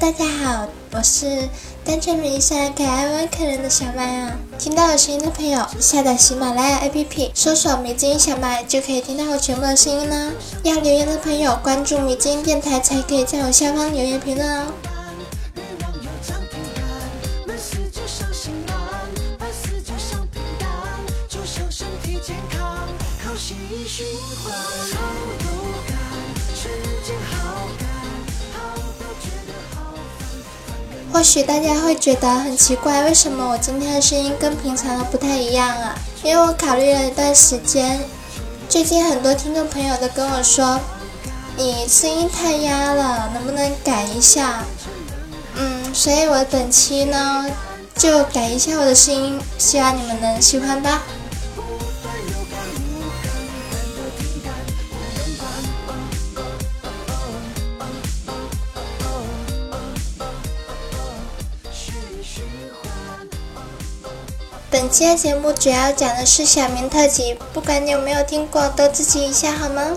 大家好，我是单纯美丽善可爱温可人的小麦啊。听到我声音的朋友，下载喜马拉雅 APP，搜索“迷之音小麦”就可以听到我全部的声音啦。要留言的朋友，关注迷之音电台才可以在我下方留言评论哦。或许大家会觉得很奇怪，为什么我今天的声音跟平常的不太一样啊？因为我考虑了一段时间，最近很多听众朋友都跟我说，你声音太压了，能不能改一下？嗯，所以我本期呢就改一下我的声音，希望你们能喜欢吧。本期的节目主要讲的是小明特辑，不管你有没有听过，都支持一下好吗？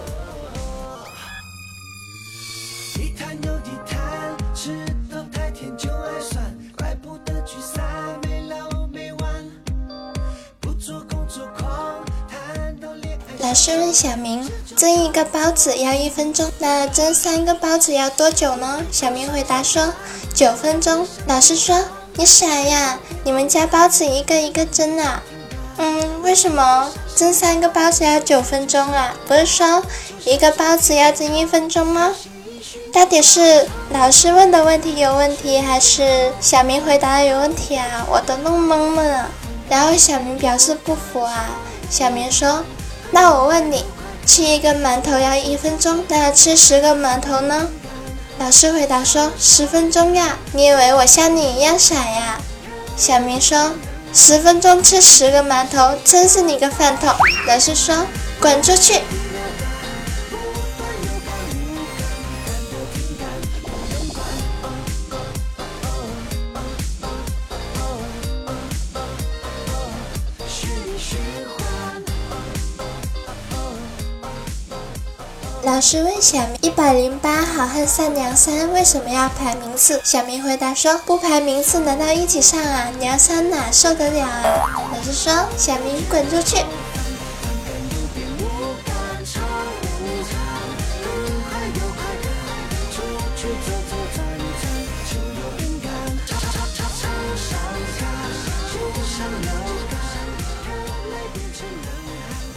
老师问小明：蒸一个包子要一分钟，那蒸三个包子要多久呢？小明回答说：九分钟。老师说。你傻呀！你们家包子一个一个蒸啊？嗯，为什么蒸三个包子要九分钟啊？不是说一个包子要蒸一分钟吗？到底是老师问的问题有问题，还是小明回答的有问题啊？我都弄懵了。然后小明表示不服啊。小明说：“那我问你，吃一个馒头要一分钟，那吃十个馒头呢？”老师回答说：“十分钟呀，你以为我像你一样傻呀？”小明说：“十分钟吃十个馒头，真是你个饭桶！”老师说：“滚出去！”老师问小明：“一百零八好汉上梁山，为什么要排名次？”小明回答说：“不排名次，难道一起上啊？梁山哪受得了啊？”老师说：“小明滚出去！”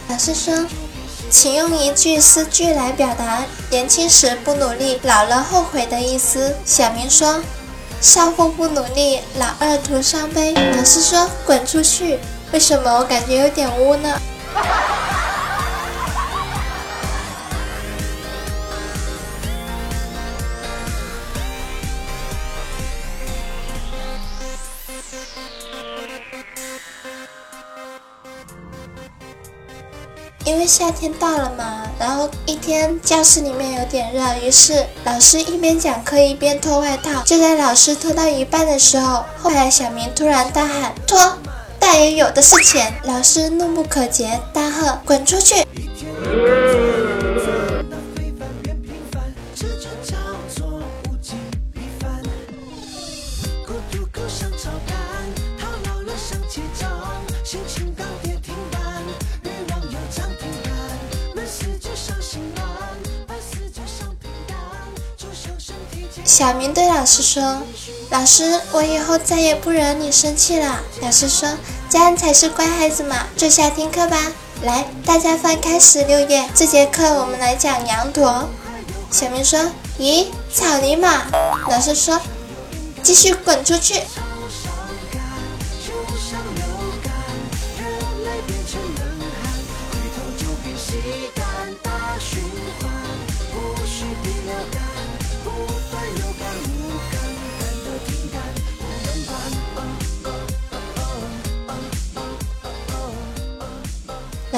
老师说。请用一句诗句来表达年轻时不努力，老了后悔的意思。小明说：“少妇不努力，老二徒伤悲。”老师说：“滚出去！”为什么我感觉有点污呢？夏天到了嘛，然后一天教室里面有点热，于是老师一边讲课一边脱外套。就在老师脱到一半的时候，后来小明突然大喊：“脱，大爷有的是钱！”老师怒不可遏，大喝：“滚出去！”小明对老师说：“老师，我以后再也不惹你生气了。”老师说：“这样才是乖孩子嘛，坐下听课吧。”来，大家翻开十六页，这节课我们来讲羊驼。小明说：“咦，草泥马？”老师说：“继续滚出去。”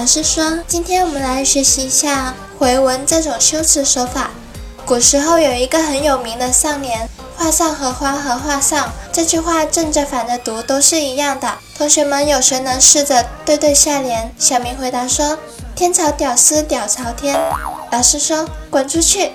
师说：“今天我们来学习一下回文这种修辞手法。古时候有一个很有名的上联：‘画上荷花和画上’，这句话正着反着读都是一样的。同学们有谁能试着对对下联？”小明回答说：“天朝屌丝屌朝天。”老师说：“滚出去！”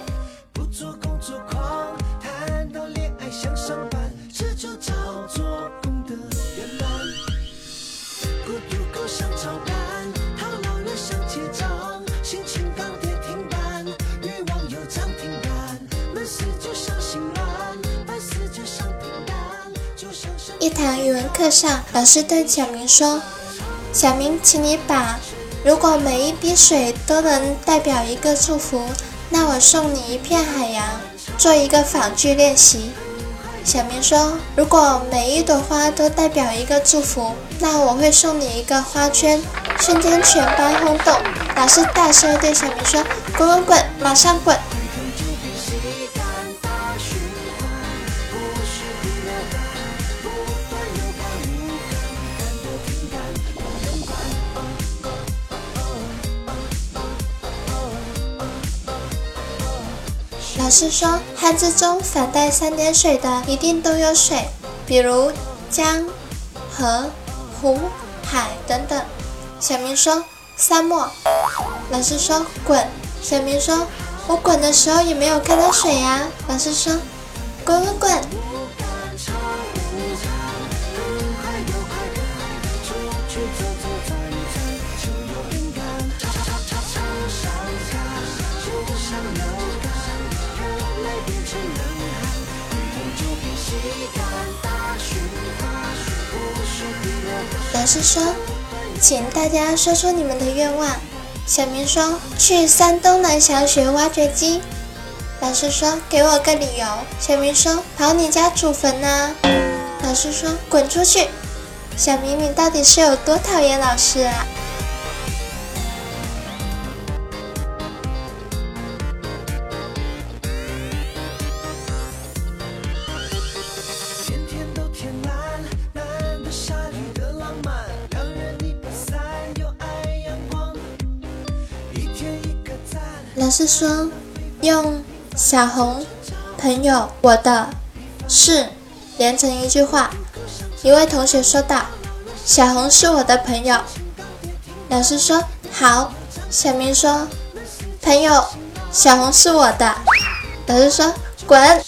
一堂语文课上，老师对小明说：“小明，请你把如果每一滴水都能代表一个祝福，那我送你一片海洋，做一个仿句练习。”小明说：“如果每一朵花都代表一个祝福，那我会送你一个花圈。”瞬间全班轰动，老师大声对小明说：“滚滚滚，马上滚！”老师说，汉字中反带三点水的一定都有水，比如江、河、湖、海等等。小明说沙漠。老师说滚。小明说，我滚的时候也没有看到水呀。老师说，滚滚滚。老师说：“请大家说出你们的愿望。”小明说：“去山东南翔学挖掘机。”老师说：“给我个理由。”小明说：“跑你家祖坟呐。”老师说：“滚出去！”小明，你到底是有多讨厌老师啊？说，用小红朋友我的是连成一句话。一位同学说道：“小红是我的朋友。”老师说：“好。”小明说：“朋友，小红是我的。”老师说：“滚。”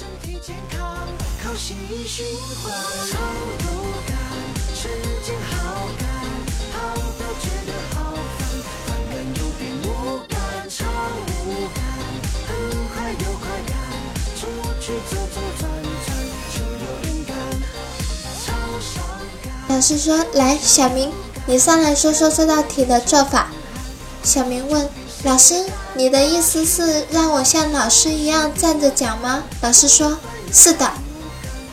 老师说：“来，小明，你上来说说这道题的做法。”小明问：“老师，你的意思是让我像老师一样站着讲吗？”老师说：“是的。”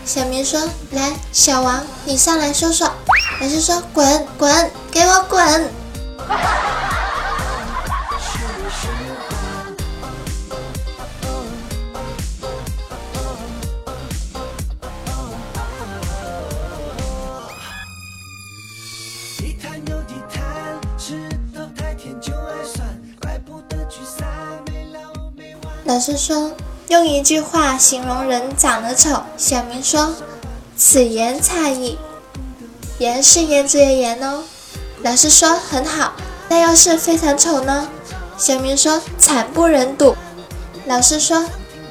小明说：“来，小王，你上来说说。”老师说：“滚滚，给我滚！”老师说，用一句话形容人长得丑。小明说：“此言差矣。”颜是颜值的颜哦。老师说：“很好。”那要是非常丑呢？小明说：“惨不忍睹。”老师说：“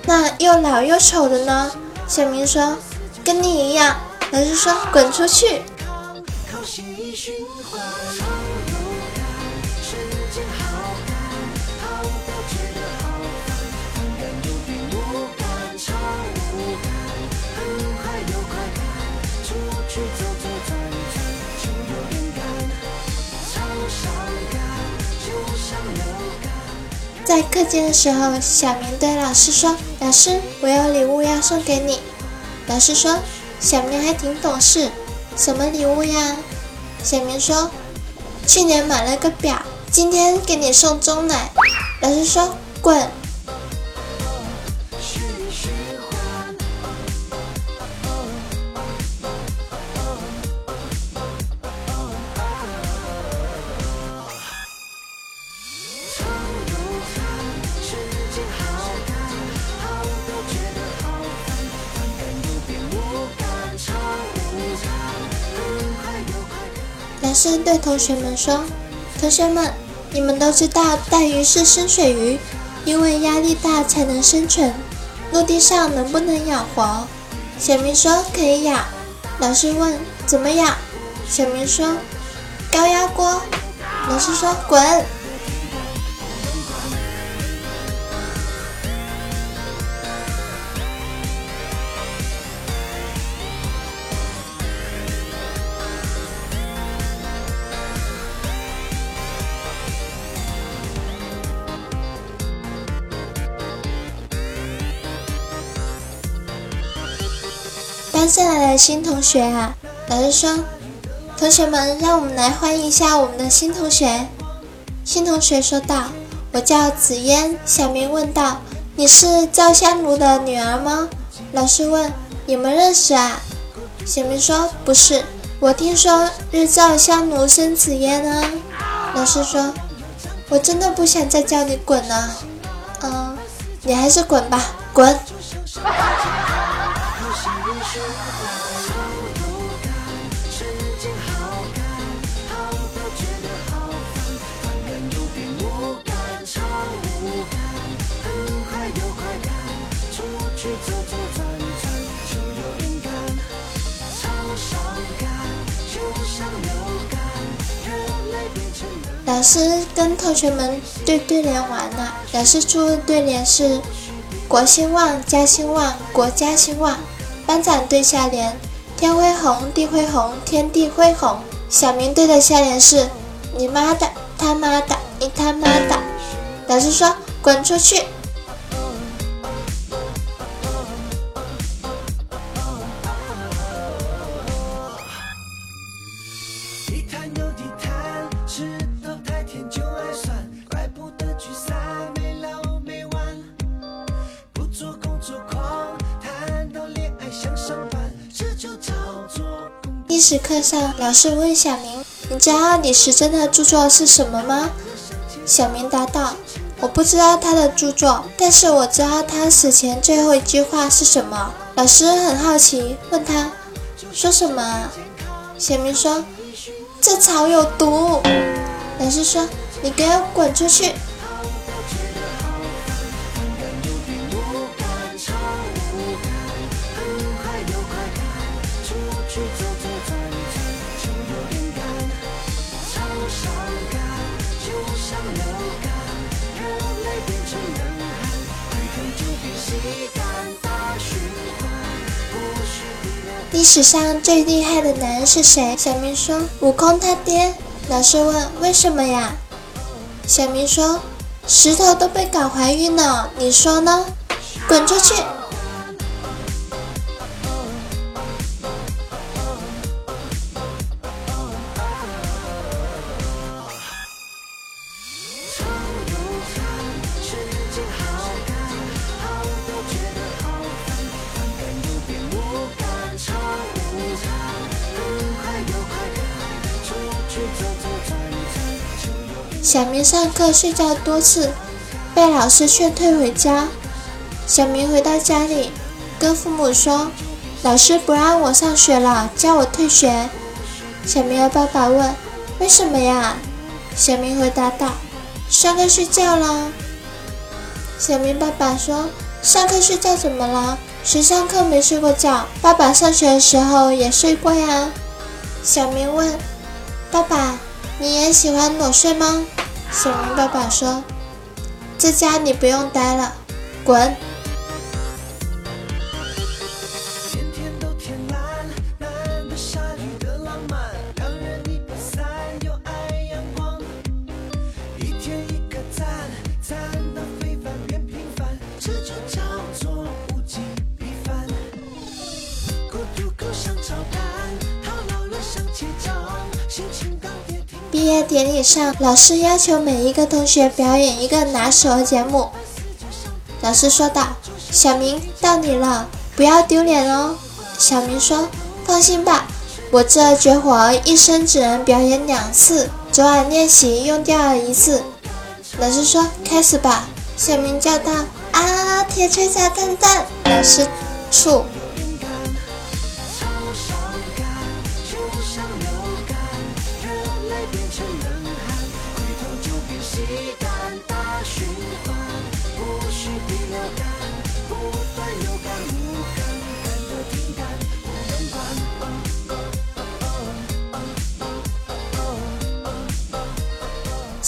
那又老又丑的呢？”小明说：“跟你一样。”老师说：“滚出去。”在课间的时候，小明对老师说：“老师，我有礼物要送给你。”老师说：“小明还挺懂事，什么礼物呀？”小明说：“去年买了个表，今天给你送钟奶。”老师说：“滚。”老师对同学们说：“同学们，你们都知道带鱼是深水鱼，因为压力大才能生存。陆地上能不能养活？”小明说：“可以养。”老师问：“怎么养？”小明说：“高压锅。”老师说：“滚。”班上来的新同学啊？老师说：“同学们，让我们来欢迎一下我们的新同学。”新同学说道：“我叫紫嫣。”小明问道：“你是赵香奴的女儿吗？”老师问：“你们认识啊？”小明说：“不是，我听说日照香炉生紫烟呢。”老师说：“我真的不想再叫你滚了，嗯，你还是滚吧，滚。”老师跟同学们对对联完了，老师出的对联是“国兴旺，家兴旺，国家兴旺”。班长对下联“天恢宏，地恢宏，天地恢宏”。小明对的下联是“你妈的，他妈的，你他妈的”。老师说：“滚出去。”史课上，老师问小明：“你知道李时珍的著作是什么吗？”小明答道：“我不知道他的著作，但是我知道他死前最后一句话是什么。”老师很好奇，问他：“说什么？”小明说：“这草有毒。”老师说：“你给我滚出去！”历史上最厉害的男人是谁？小明说：“悟空他爹。”老师问：“为什么呀？”小明说：“石头都被搞怀孕了，你说呢？”滚出去！小明上课睡觉多次，被老师劝退回家。小明回到家里，跟父母说：“老师不让我上学了，叫我退学。”小明的爸爸问：“为什么呀？”小明回答道：“上课睡觉了。”小明爸爸说：“上课睡觉怎么了？谁上课没睡过觉？爸爸上学的时候也睡过呀。”小明问：“爸爸，你也喜欢裸睡吗？”小明爸爸说：“这家你不用待了，滚。”毕业典礼上，老师要求每一个同学表演一个拿手节目。老师说道：“小明，到你了，不要丢脸哦。”小明说：“放心吧，我这绝活一生只能表演两次，昨晚练习用掉了一次。”老师说：“开始吧。”小明叫道：“啊，铁锤砸蛋蛋！”老师处。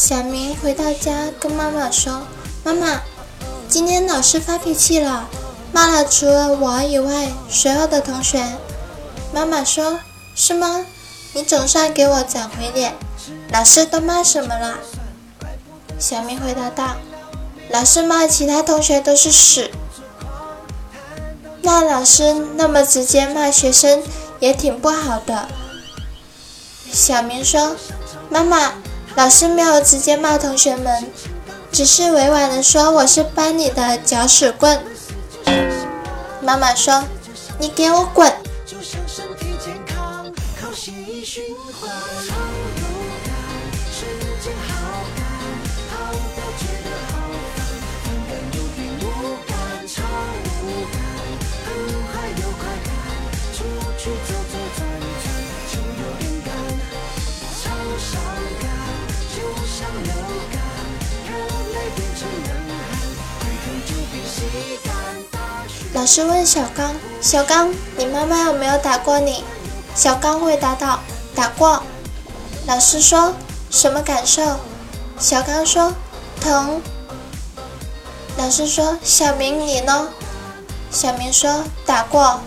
小明回到家，跟妈妈说：“妈妈，今天老师发脾气了，骂了除了我以外所有的同学。”妈妈说：“是吗？你总算给我长回脸。老师都骂什么了？”小明回答道：“老师骂其他同学都是屎。”那老师那么直接骂学生也挺不好的。小明说：“妈妈，老师没有直接骂同学们，只是委婉的说我是班里的搅屎棍。”妈妈说：“你给我滚！”老师问小刚：“小刚，你妈妈有没有打过你？”小刚回答道：“打过。”老师说：“什么感受？”小刚说：“疼。”老师说：“小明，你呢？”小明说：“打过。”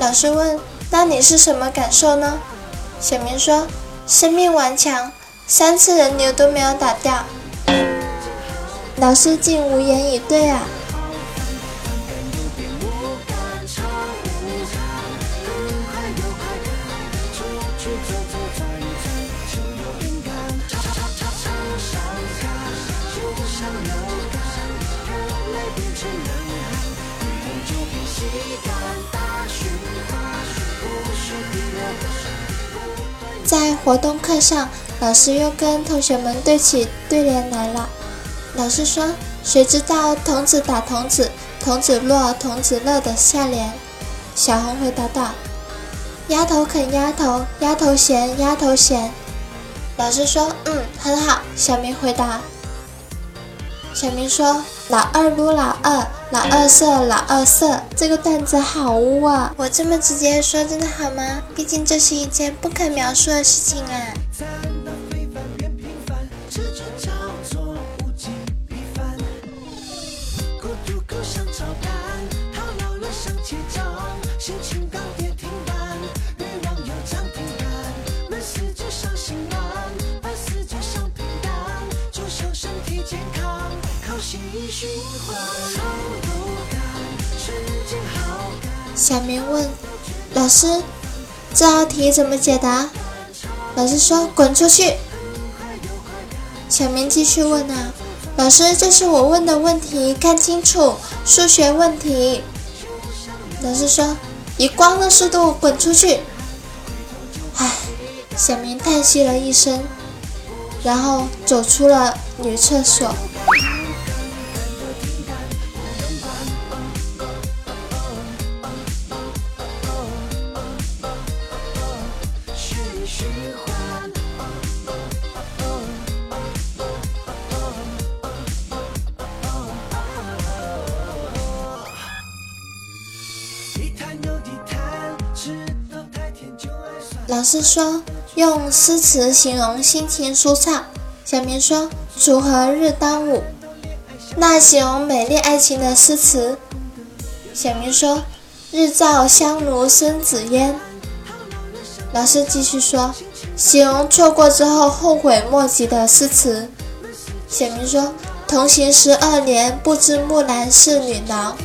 老师问：“那你是什么感受呢？”小明说：“生命顽强，三次人流都没有打掉。”老师竟无言以对啊！在活动课上，老师又跟同学们对起对联来了。老师说：“谁知道童子打童子，童子落，童子乐的下联？”小红回答道：“丫头啃丫头，丫头嫌，丫头嫌。”老师说：“嗯，很好。”小明回答。小明说：“老二撸老二，老二色，老二色。”这个段子好污啊！我这么直接说真的好吗？毕竟这是一件不可描述的事情啊。小明问老师：“这道题怎么解答？”老师说：“滚出去。”小明继续问啊：“老师，这是我问的问题，看清楚，数学问题。”老师说：“以光的速度滚出去。”唉，小明叹息了一声，然后走出了女厕所。老师说用诗词形容心情舒畅。小明说锄禾日当午。那形容美丽爱情的诗词。小明说日照香炉生紫烟。老师继续说形容错过之后后悔莫及的诗词。小明说同行十二年不知木兰是女郎。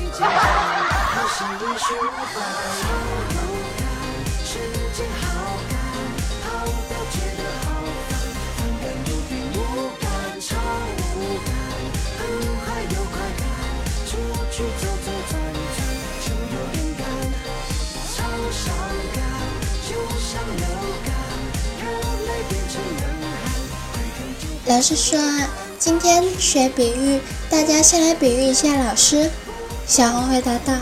老师说啊，今天学比喻，大家先来比喻一下老师。小红回答道：“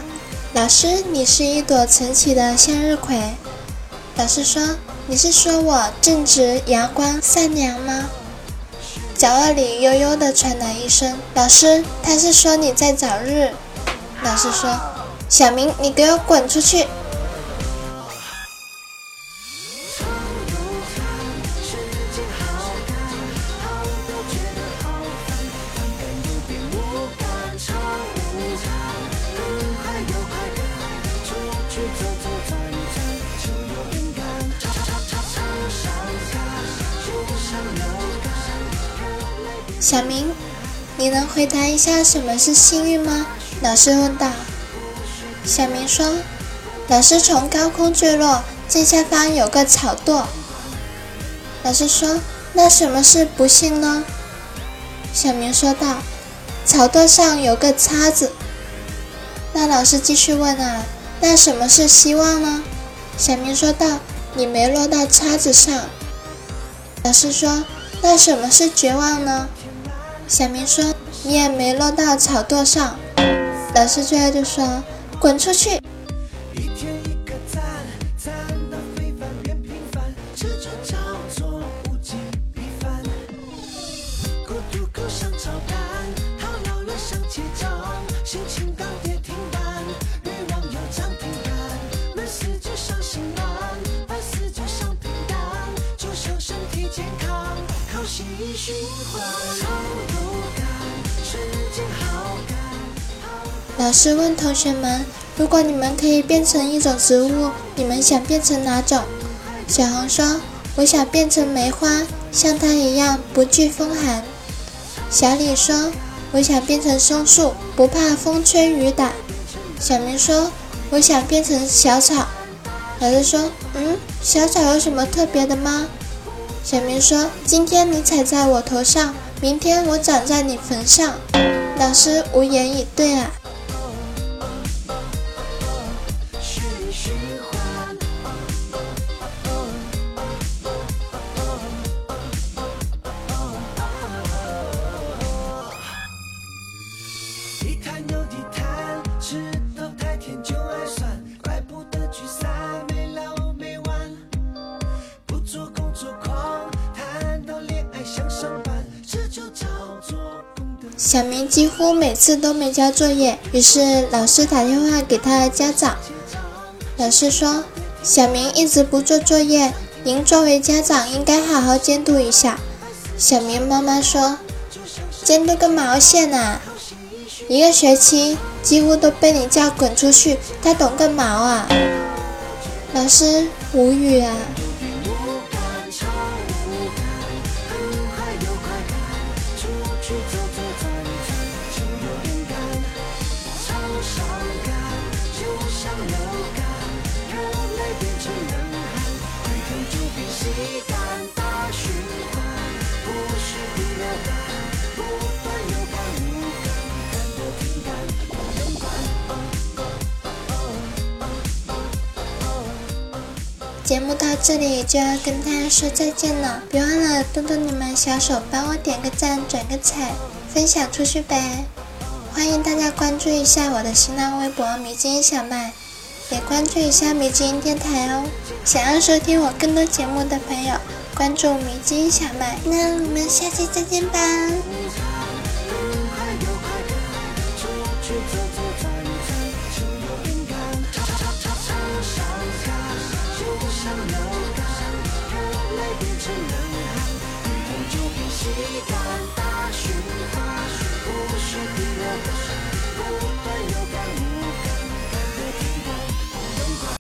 老师，你是一朵晨起的向日葵。”老师说：“你是说我正直、阳光、善良吗？”角落里悠悠地传来一声：“老师，他是说你在早日。”老师说：“小明，你给我滚出去！”小明，你能回答一下什么是幸运吗？老师问道。小明说：“老师从高空坠落，正下方有个草垛。”老师说：“那什么是不幸呢？”小明说道：“草垛上有个叉子。”那老师继续问啊：“那什么是希望呢？”小明说道：“你没落到叉子上。”老师说：“那什么是绝望呢？”小明说：“你也没落到草垛上。”老师最后就说：“滚出去！”身体健康，靠血液循环老师问同学们：“如果你们可以变成一种植物，你们想变成哪种？”小红说：“我想变成梅花，像它一样不惧风寒。”小李说：“我想变成松树，不怕风吹雨打。”小明说：“我想变成小草。”老师说：“嗯，小草有什么特别的吗？”小明说：“今天你踩在我头上，明天我长在你坟上。”老师无言以对啊。乎每次都没交作业，于是老师打电话给他的家长。老师说：“小明一直不做作业，您作为家长应该好好监督一下。”小明妈妈说：“监督个毛线啊！一个学期几乎都被你叫滚出去，他懂个毛啊！”老师无语啊。节目到这里就要跟大家说再见了，别忘了动动你们小手帮我点个赞、转个彩、分享出去呗！欢迎大家关注一下我的新浪微博“迷津小麦”，也关注一下迷津电台哦。想要收听我更多节目的朋友，关注迷津小麦。那我们下期再见吧！You.